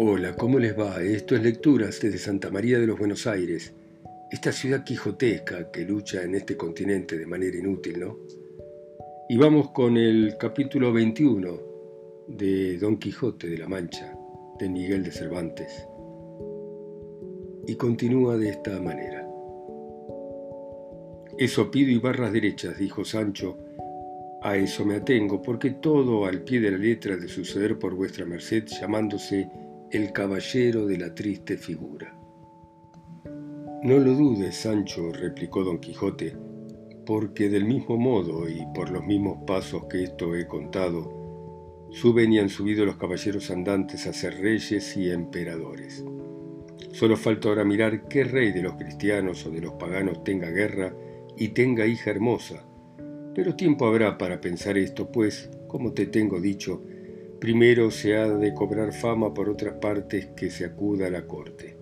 Hola, ¿cómo les va? Esto es Lecturas desde Santa María de los Buenos Aires, esta ciudad quijotesca que lucha en este continente de manera inútil, ¿no? Y vamos con el capítulo 21 de Don Quijote de la Mancha, de Miguel de Cervantes. Y continúa de esta manera. Eso pido y barras derechas, dijo Sancho, a eso me atengo, porque todo al pie de la letra de suceder por vuestra merced, llamándose el caballero de la triste figura. No lo dudes, Sancho, replicó don Quijote, porque del mismo modo y por los mismos pasos que esto he contado, suben y han subido los caballeros andantes a ser reyes y emperadores. Solo falta ahora mirar qué rey de los cristianos o de los paganos tenga guerra y tenga hija hermosa, pero tiempo habrá para pensar esto, pues, como te tengo dicho, primero se ha de cobrar fama por otras partes que se acuda a la corte.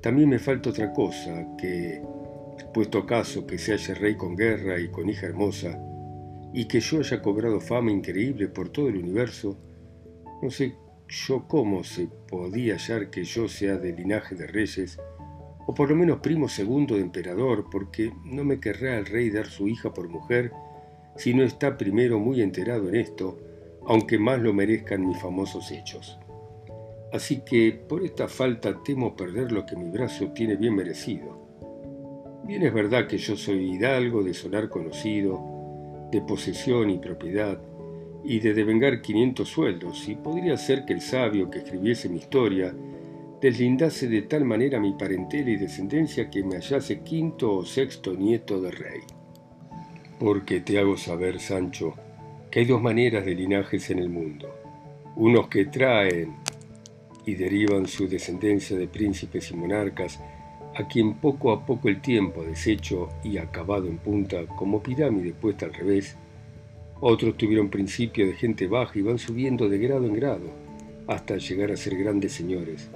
También me falta otra cosa, que, puesto caso que se haya rey con guerra y con hija hermosa, y que yo haya cobrado fama increíble por todo el universo, no sé yo cómo se podía hallar que yo sea de linaje de reyes, o por lo menos primo segundo de emperador, porque no me querrá el rey dar su hija por mujer si no está primero muy enterado en esto, aunque más lo merezcan mis famosos hechos. Así que por esta falta temo perder lo que mi brazo tiene bien merecido. Bien es verdad que yo soy hidalgo de solar conocido, de posesión y propiedad, y de devengar quinientos sueldos, y podría ser que el sabio que escribiese mi historia deslindase de tal manera mi parentela y descendencia que me hallase quinto o sexto nieto de rey. Porque te hago saber, Sancho, que hay dos maneras de linajes en el mundo. Unos que traen y derivan su descendencia de príncipes y monarcas, a quien poco a poco el tiempo ha deshecho y acabado en punta como pirámide puesta al revés. Otros tuvieron principio de gente baja y van subiendo de grado en grado hasta llegar a ser grandes señores.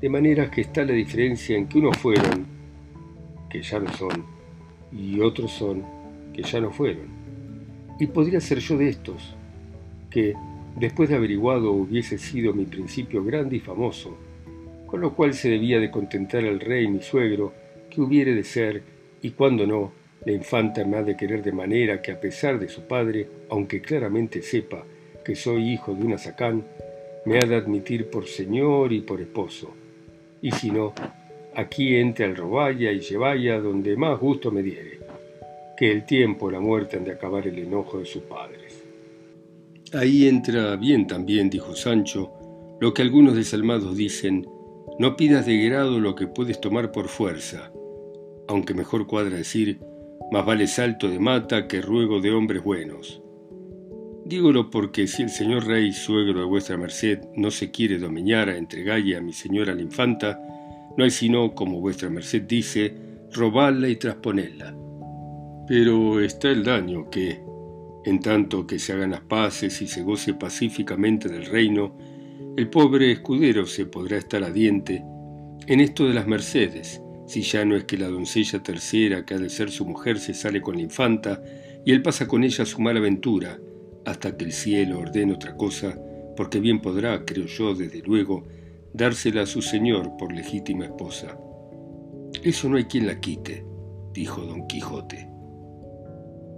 De manera que está la diferencia en que unos fueron, que ya no son, y otros son, que ya no fueron. Y podría ser yo de estos, que, después de averiguado, hubiese sido mi principio grande y famoso, con lo cual se debía de contentar al rey mi suegro, que hubiere de ser, y cuando no, la infanta me ha de querer de manera que a pesar de su padre, aunque claramente sepa que soy hijo de una sacán, me ha de admitir por señor y por esposo. Y si no, aquí entre al roballa y llevaya donde más gusto me diere que el tiempo y la muerte han de acabar el enojo de sus padres. Ahí entra bien también, dijo Sancho, lo que algunos desalmados dicen, no pidas de grado lo que puedes tomar por fuerza, aunque mejor cuadra decir, más vale salto de mata que ruego de hombres buenos. Dígolo porque si el señor rey, suegro de vuestra merced, no se quiere domeñar a entregalle a mi señora la infanta, no hay sino, como vuestra merced dice, robarla y trasponerla. Pero está el daño que, en tanto que se hagan las paces y se goce pacíficamente del reino, el pobre escudero se podrá estar a diente en esto de las mercedes, si ya no es que la doncella tercera que ha de ser su mujer se sale con la infanta y él pasa con ella su mala aventura, hasta que el cielo ordene otra cosa, porque bien podrá, creo yo, desde luego, dársela a su señor por legítima esposa. Eso no hay quien la quite, dijo don Quijote.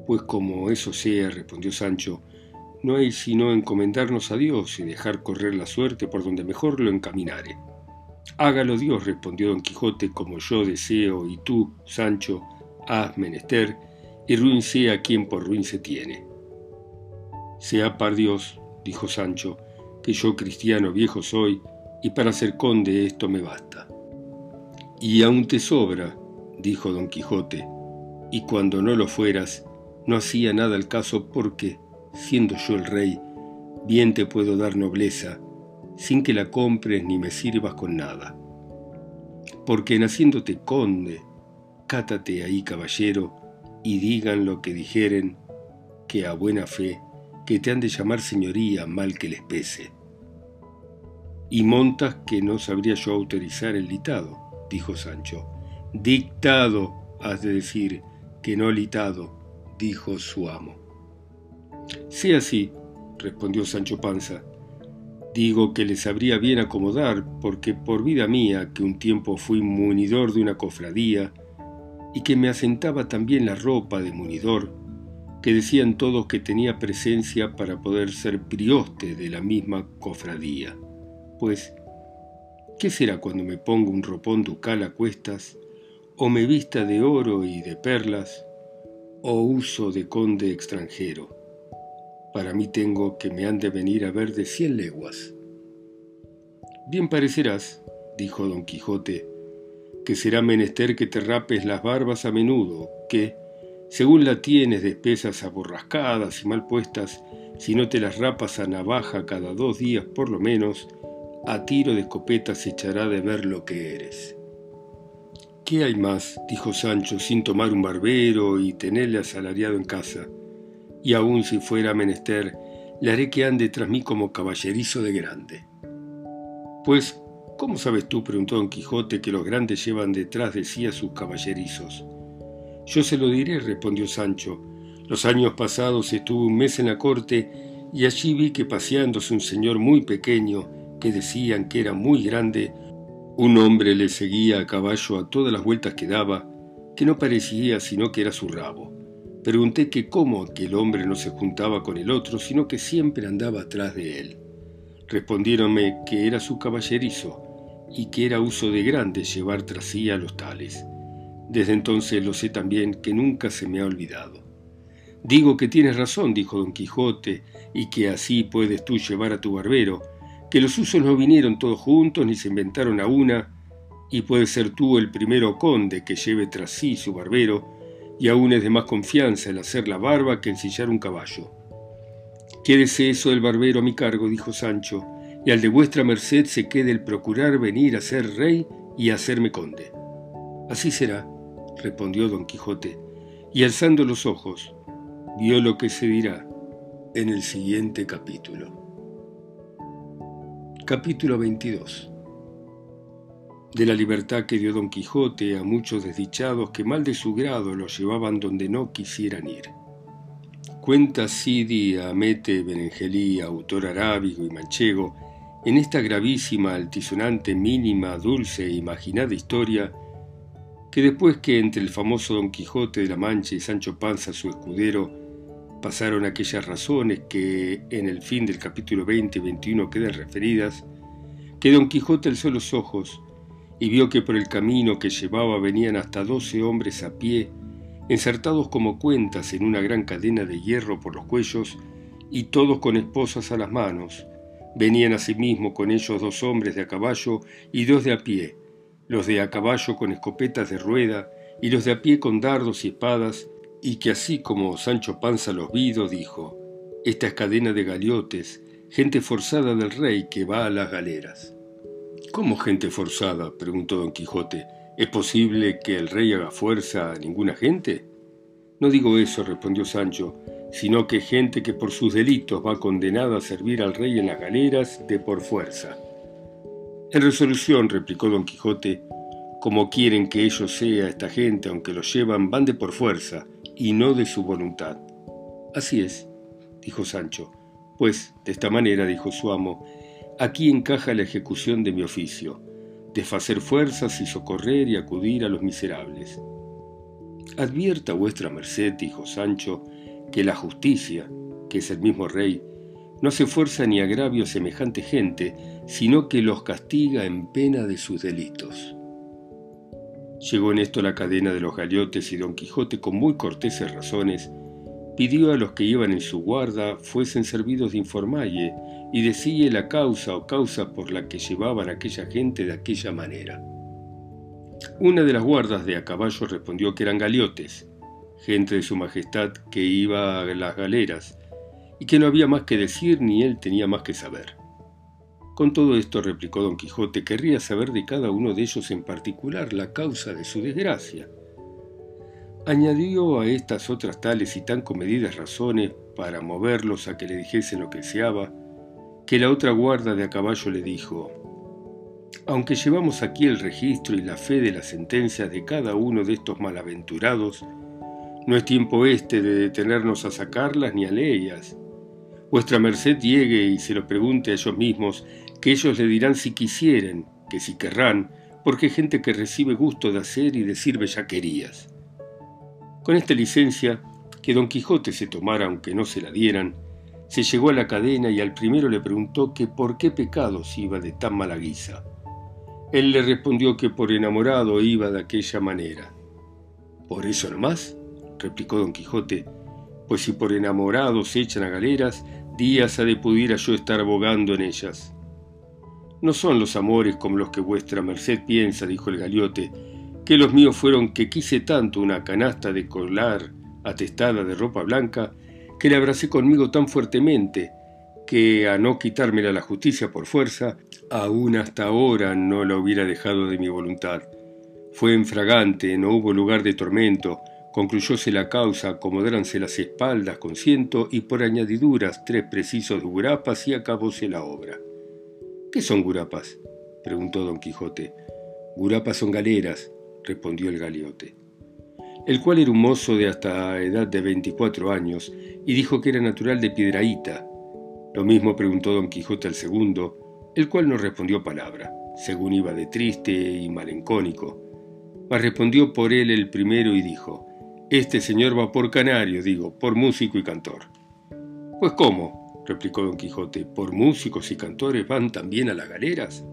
Pues como eso sea, respondió Sancho, no hay sino encomendarnos a Dios y dejar correr la suerte por donde mejor lo encaminare. Hágalo Dios, respondió don Quijote, como yo deseo, y tú, Sancho, has menester, y ruin sea quien por ruin se tiene. Sea par Dios, dijo Sancho, que yo cristiano viejo soy, y para ser conde esto me basta. Y aún te sobra, dijo don Quijote, y cuando no lo fueras, no hacía nada al caso porque, siendo yo el rey, bien te puedo dar nobleza, sin que la compres ni me sirvas con nada. Porque naciéndote conde, cátate ahí caballero, y digan lo que dijeren, que a buena fe, que te han de llamar señoría mal que les pese. Y montas que no sabría yo autorizar el litado, dijo Sancho. Dictado, has de decir, que no litado, dijo su amo. Sí así, respondió Sancho Panza, Digo que les sabría bien acomodar, porque por vida mía, que un tiempo fui munidor de una cofradía, y que me asentaba también la ropa de munidor, que decían todos que tenía presencia para poder ser prioste de la misma cofradía. Pues, ¿qué será cuando me ponga un ropón ducal a cuestas, o me vista de oro y de perlas, o uso de conde extranjero? Para mí tengo que me han de venir a ver de cien leguas. Bien parecerás, dijo don Quijote, que será menester que te rapes las barbas a menudo, que, según la tienes de espesas aborrascadas y mal puestas, si no te las rapas a navaja cada dos días por lo menos, a tiro de escopeta se echará de ver lo que eres. ¿Qué hay más? dijo Sancho, sin tomar un barbero y tenerle asalariado en casa. Y aun si fuera menester, le haré que ande tras mí como caballerizo de grande. Pues, ¿cómo sabes tú, preguntó don Quijote, que los grandes llevan detrás de sí a sus caballerizos? Yo se lo diré, respondió Sancho. Los años pasados estuve un mes en la corte y allí vi que paseándose un señor muy pequeño, que decían que era muy grande, un hombre le seguía a caballo a todas las vueltas que daba, que no parecía sino que era su rabo. Pregunté que cómo aquel hombre no se juntaba con el otro, sino que siempre andaba atrás de él. Respondiéronme que era su caballerizo y que era uso de grandes llevar tras sí a los tales. Desde entonces lo sé también que nunca se me ha olvidado. Digo que tienes razón, dijo don Quijote, y que así puedes tú llevar a tu barbero, que los usos no vinieron todos juntos ni se inventaron a una, y puedes ser tú el primero conde que lleve tras sí su barbero, y aún es de más confianza el hacer la barba que ensillar un caballo. Quédese eso del barbero a mi cargo, dijo Sancho, y al de vuestra merced se quede el procurar venir a ser rey y a hacerme conde. Así será, respondió don Quijote, y alzando los ojos, vio lo que se dirá en el siguiente capítulo. Capítulo 22 De la libertad que dio don Quijote a muchos desdichados que mal de su grado los llevaban donde no quisieran ir. Cuenta Sidi, Amete, Benengelí, autor arábigo y manchego, en esta gravísima, altisonante, mínima, dulce e imaginada historia, que después que entre el famoso Don Quijote de la Mancha y Sancho Panza su escudero pasaron aquellas razones que en el fin del capítulo 20 y 21 quedan referidas, que Don Quijote alzó los ojos y vio que por el camino que llevaba venían hasta doce hombres a pie, ensartados como cuentas en una gran cadena de hierro por los cuellos, y todos con esposas a las manos. Venían asimismo con ellos dos hombres de a caballo y dos de a pie, los de a caballo con escopetas de rueda y los de a pie con dardos y espadas, y que así como Sancho Panza los vido, dijo, Esta es cadena de galiotes, gente forzada del rey que va a las galeras. ¿Cómo gente forzada? preguntó don Quijote. ¿Es posible que el rey haga fuerza a ninguna gente? No digo eso, respondió Sancho, sino que gente que por sus delitos va condenada a servir al rey en las galeras de por fuerza. En resolución, replicó don Quijote, como quieren que ellos sea esta gente, aunque los llevan, van de por fuerza, y no de su voluntad. Así es, dijo Sancho, pues de esta manera, dijo su amo, aquí encaja la ejecución de mi oficio, desfacer fuerzas y socorrer y acudir a los miserables. Advierta vuestra merced, dijo Sancho, que la justicia, que es el mismo rey, no hace fuerza ni agravio a semejante gente, sino que los castiga en pena de sus delitos. Llegó en esto la cadena de los galiotes y don Quijote, con muy corteses razones, pidió a los que iban en su guarda fuesen servidos de informalle y decíe la causa o causa por la que llevaban aquella gente de aquella manera. Una de las guardas de a caballo respondió que eran galiotes, gente de su majestad que iba a las galeras, y que no había más que decir ni él tenía más que saber. Con todo esto, replicó don Quijote, querría saber de cada uno de ellos en particular la causa de su desgracia. Añadió a estas otras tales y tan comedidas razones para moverlos a que le dijesen lo que deseaba, que la otra guarda de a caballo le dijo, aunque llevamos aquí el registro y la fe de las sentencias de cada uno de estos malaventurados, no es tiempo este de detenernos a sacarlas ni a leerlas, Vuestra merced llegue y se lo pregunte a ellos mismos, que ellos le dirán si quisieren, que si querrán, porque hay gente que recibe gusto de hacer y decir bellaquerías. Con esta licencia, que don Quijote se tomara aunque no se la dieran, se llegó a la cadena y al primero le preguntó que por qué pecados iba de tan mala guisa. Él le respondió que por enamorado iba de aquella manera. ¿Por eso nomás? replicó don Quijote, pues si por enamorado se echan a galeras, días ha de pudiera yo estar abogando en ellas. No son los amores como los que vuestra merced piensa, dijo el galiote, que los míos fueron que quise tanto una canasta de colar atestada de ropa blanca, que le abracé conmigo tan fuertemente, que a no quitármela la justicia por fuerza, aún hasta ahora no la hubiera dejado de mi voluntad. Fue enfragante, no hubo lugar de tormento, concluyóse la causa, acomodáranse las espaldas con ciento y por añadiduras tres precisos gurapas y acabóse la obra. ¿Qué son gurapas? preguntó don Quijote. Gurapas son galeras, respondió el galiote. El cual era un mozo de hasta edad de veinticuatro años y dijo que era natural de Piedraíta, lo mismo preguntó don Quijote al segundo, el cual no respondió palabra, según iba de triste y malencónico. Mas respondió por él el primero y dijo, Este señor va por canario, digo, por músico y cantor. Pues cómo, replicó don Quijote, ¿por músicos y cantores van también a las galeras?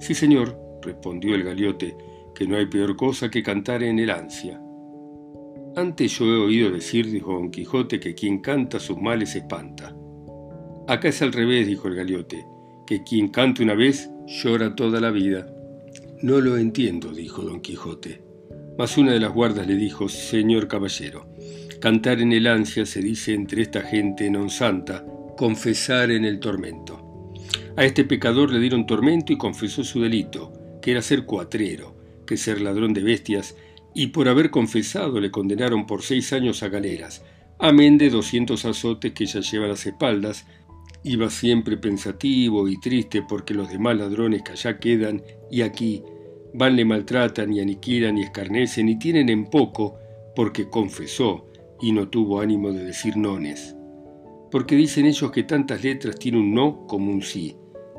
Sí, señor, respondió el galiote, que no hay peor cosa que cantar en el ansia. Antes yo he oído decir, dijo don Quijote, que quien canta sus males espanta. Acá es al revés, dijo el galiote, que quien canta una vez llora toda la vida. No lo entiendo, dijo don Quijote. Mas una de las guardas le dijo, Señor caballero, cantar en el ansia se dice entre esta gente non santa, confesar en el tormento. A este pecador le dieron tormento y confesó su delito, que era ser cuatrero, que ser ladrón de bestias, y por haber confesado le condenaron por seis años a galeras, amén de doscientos azotes que ya lleva a las espaldas, Iba siempre pensativo y triste porque los demás ladrones que allá quedan y aquí van le maltratan y aniquilan y escarnecen y tienen en poco porque confesó y no tuvo ánimo de decir nones. Porque dicen ellos que tantas letras tiene un no como un sí,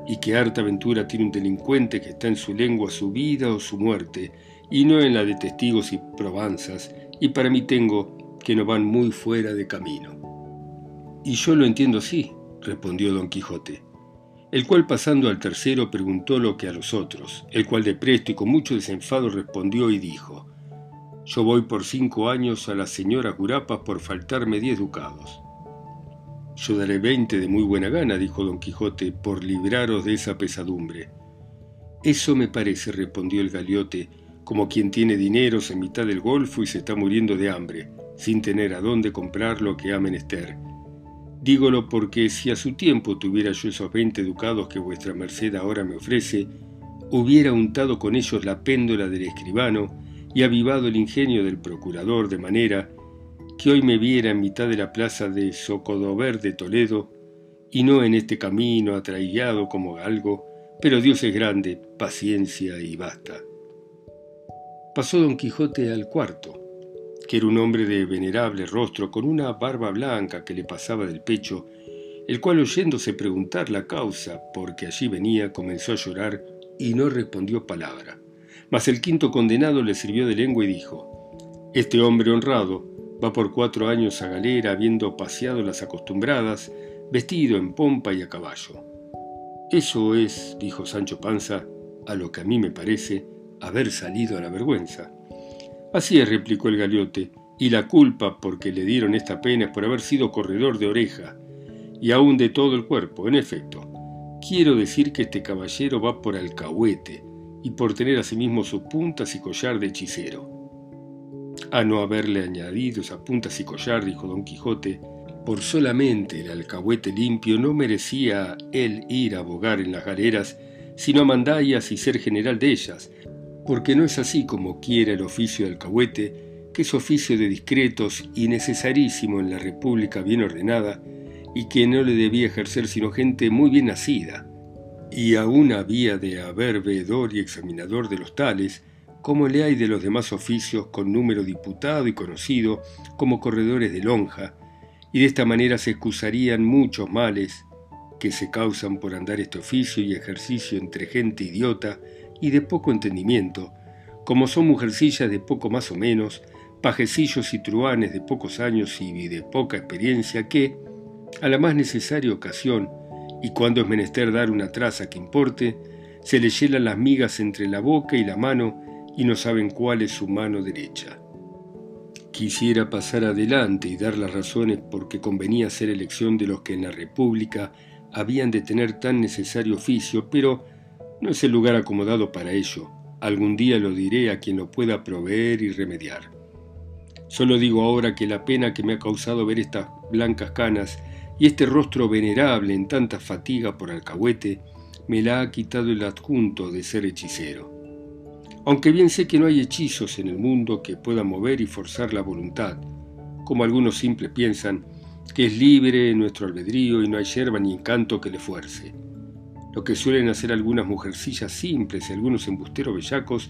y que harta aventura tiene un delincuente que está en su lengua su vida o su muerte, y no en la de testigos y probanzas, y para mí tengo que no van muy fuera de camino. Y yo lo entiendo así, respondió don Quijote, el cual pasando al tercero preguntó lo que a los otros, el cual de presto y con mucho desenfado respondió y dijo, Yo voy por cinco años a la señora Gurapa por faltarme diez ducados. Yo daré veinte de muy buena gana, dijo don Quijote, por libraros de esa pesadumbre. Eso me parece, respondió el galiote, como quien tiene dineros en mitad del golfo y se está muriendo de hambre, sin tener a dónde comprar lo que ha menester Dígolo porque si a su tiempo tuviera yo esos veinte ducados que vuestra merced ahora me ofrece, hubiera untado con ellos la péndola del escribano y avivado el ingenio del procurador de manera que hoy me viera en mitad de la plaza de Socodover de Toledo y no en este camino atraigado como algo, pero Dios es grande, paciencia y basta. Pasó don Quijote al cuarto, que era un hombre de venerable rostro, con una barba blanca que le pasaba del pecho, el cual oyéndose preguntar la causa por que allí venía, comenzó a llorar y no respondió palabra. Mas el quinto condenado le sirvió de lengua y dijo, Este hombre honrado va por cuatro años a galera, habiendo paseado las acostumbradas, vestido en pompa y a caballo. Eso es, dijo Sancho Panza, a lo que a mí me parece, haber salido a la vergüenza. Así es, replicó el galiote, y la culpa porque le dieron esta pena es por haber sido corredor de oreja, y aún de todo el cuerpo, en efecto. Quiero decir que este caballero va por alcahuete, y por tener asimismo sus puntas y collar de hechicero. A no haberle añadido esas puntas y collar, dijo don Quijote, por solamente el alcahuete limpio no merecía él ir a abogar en las galeras, sino a mandallas y ser general de ellas, porque no es así como quiere el oficio del alcahuete, que es oficio de discretos y necesarísimo en la república bien ordenada, y que no le debía ejercer sino gente muy bien nacida, y aún había de haber veedor y examinador de los tales, como le hay de los demás oficios con número diputado y conocido, como corredores de lonja, y de esta manera se excusarían muchos males que se causan por andar este oficio y ejercicio entre gente idiota y de poco entendimiento, como son mujercillas de poco más o menos, pajecillos y truanes de pocos años y de poca experiencia que, a la más necesaria ocasión, y cuando es menester dar una traza que importe, se le hielan las migas entre la boca y la mano y no saben cuál es su mano derecha. Quisiera pasar adelante y dar las razones por qué convenía hacer elección de los que en la República habían de tener tan necesario oficio, pero no es el lugar acomodado para ello. Algún día lo diré a quien lo pueda proveer y remediar. Solo digo ahora que la pena que me ha causado ver estas blancas canas y este rostro venerable en tanta fatiga por alcahuete, me la ha quitado el adjunto de ser hechicero aunque bien sé que no hay hechizos en el mundo que puedan mover y forzar la voluntad, como algunos simples piensan, que es libre nuestro albedrío y no hay yerba ni encanto que le fuerce. Lo que suelen hacer algunas mujercillas simples y algunos embusteros bellacos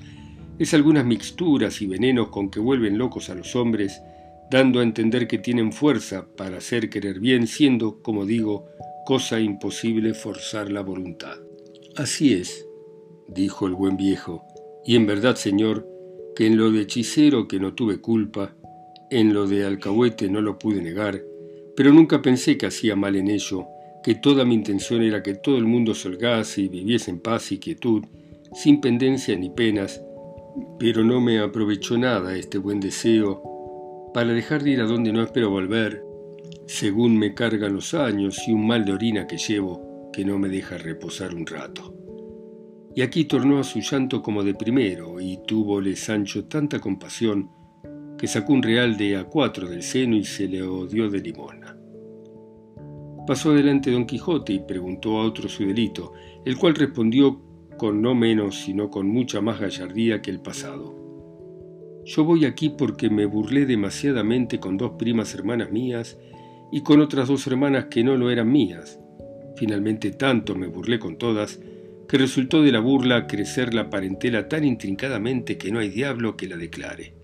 es algunas mixturas y venenos con que vuelven locos a los hombres, dando a entender que tienen fuerza para hacer querer bien, siendo, como digo, cosa imposible forzar la voluntad. Así es, dijo el buen viejo, y en verdad, Señor, que en lo de hechicero que no tuve culpa, en lo de alcahuete no lo pude negar, pero nunca pensé que hacía mal en ello, que toda mi intención era que todo el mundo solgase y viviese en paz y quietud, sin pendencia ni penas, pero no me aprovechó nada este buen deseo para dejar de ir a donde no espero volver, según me cargan los años y un mal de orina que llevo que no me deja reposar un rato. Y aquí tornó a su llanto como de primero, y túvole Sancho tanta compasión que sacó un real de a cuatro del seno y se le odió de limona. Pasó adelante don Quijote y preguntó a otro su delito, el cual respondió con no menos sino con mucha más gallardía que el pasado. Yo voy aquí porque me burlé demasiadamente con dos primas hermanas mías y con otras dos hermanas que no lo eran mías. Finalmente tanto me burlé con todas que resultó de la burla crecer la parentela tan intrincadamente que no hay diablo que la declare.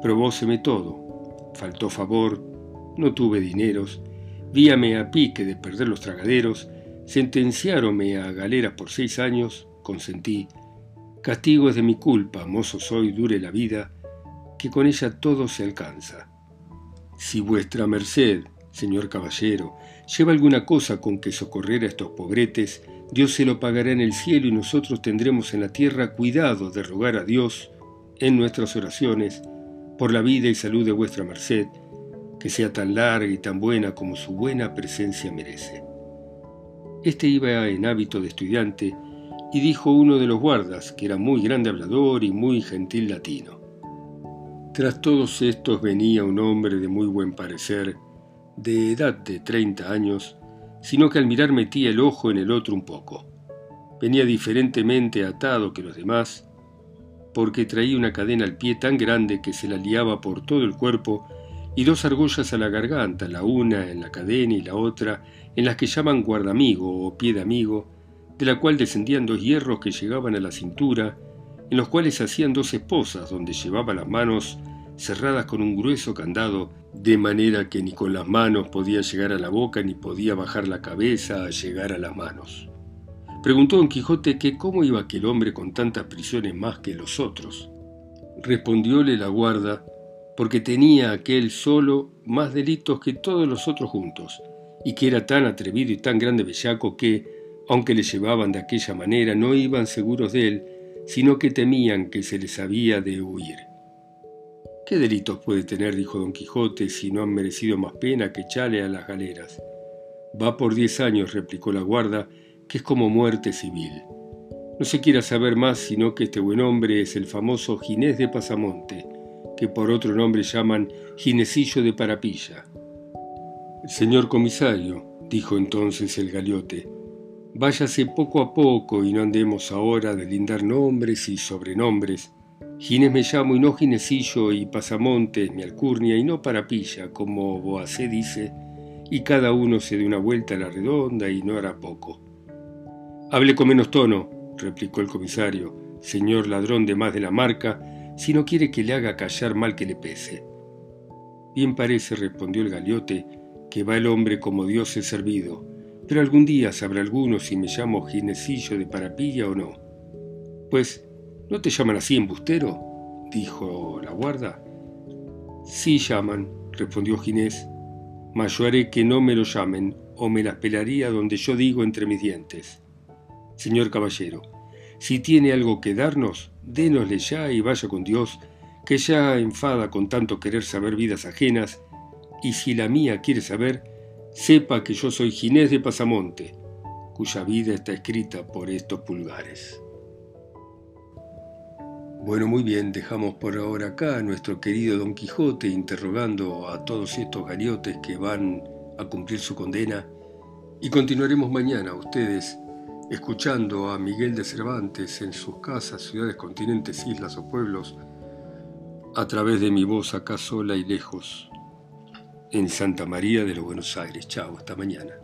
Probóseme todo, faltó favor, no tuve dineros, víame a pique de perder los tragaderos, sentenciáronme a galera por seis años, consentí, castigo es de mi culpa, mozo soy, dure la vida, que con ella todo se alcanza. Si vuestra merced, señor caballero, lleva alguna cosa con que socorrer a estos pobretes, Dios se lo pagará en el cielo y nosotros tendremos en la tierra cuidado de rogar a Dios en nuestras oraciones por la vida y salud de vuestra merced, que sea tan larga y tan buena como su buena presencia merece. Este iba en hábito de estudiante y dijo uno de los guardas, que era muy grande hablador y muy gentil latino. Tras todos estos venía un hombre de muy buen parecer, de edad de treinta años, sino que al mirar metía el ojo en el otro un poco. Venía diferentemente atado que los demás, porque traía una cadena al pie tan grande que se la liaba por todo el cuerpo y dos argollas a la garganta, la una en la cadena y la otra en las que llaman guardamigo o pie de amigo, de la cual descendían dos hierros que llegaban a la cintura, en los cuales hacían dos esposas donde llevaba las manos cerradas con un grueso candado, de manera que ni con las manos podía llegar a la boca ni podía bajar la cabeza a llegar a las manos. Preguntó don Quijote que cómo iba aquel hombre con tantas prisiones más que los otros. Respondióle la guarda, porque tenía aquel solo más delitos que todos los otros juntos, y que era tan atrevido y tan grande bellaco que, aunque le llevaban de aquella manera, no iban seguros de él, sino que temían que se les había de huir. ¿Qué delitos puede tener, dijo don Quijote, si no han merecido más pena que echarle a las galeras? Va por diez años, replicó la guarda, que es como muerte civil. No se quiera saber más sino que este buen hombre es el famoso Ginés de Pasamonte, que por otro nombre llaman Ginesillo de Parapilla. Señor comisario, dijo entonces el galiote, váyase poco a poco y no andemos ahora de lindar nombres y sobrenombres, Ginés me llamo y no Ginesillo y Pasamontes mi alcurnia y no Parapilla, como Boacé dice, y cada uno se dé una vuelta a la redonda y no hará poco. Hable con menos tono, replicó el comisario, señor ladrón de más de la marca, si no quiere que le haga callar mal que le pese. Bien parece, respondió el galiote, que va el hombre como Dios es servido, pero algún día sabrá alguno si me llamo Ginecillo de Parapilla o no. Pues, ¿no te llaman así, embustero? dijo la guarda. Sí llaman, respondió Ginés, mas yo haré que no me lo llamen, o me las pelaría donde yo digo entre mis dientes. Señor caballero, si tiene algo que darnos, dénosle ya y vaya con Dios, que ya enfada con tanto querer saber vidas ajenas, y si la mía quiere saber, sepa que yo soy Ginés de Pasamonte, cuya vida está escrita por estos pulgares. Bueno, muy bien, dejamos por ahora acá a nuestro querido Don Quijote interrogando a todos estos galiotes que van a cumplir su condena y continuaremos mañana ustedes escuchando a Miguel de Cervantes en sus casas, ciudades, continentes, islas o pueblos a través de mi voz acá sola y lejos en Santa María de los Buenos Aires. Chao, hasta mañana.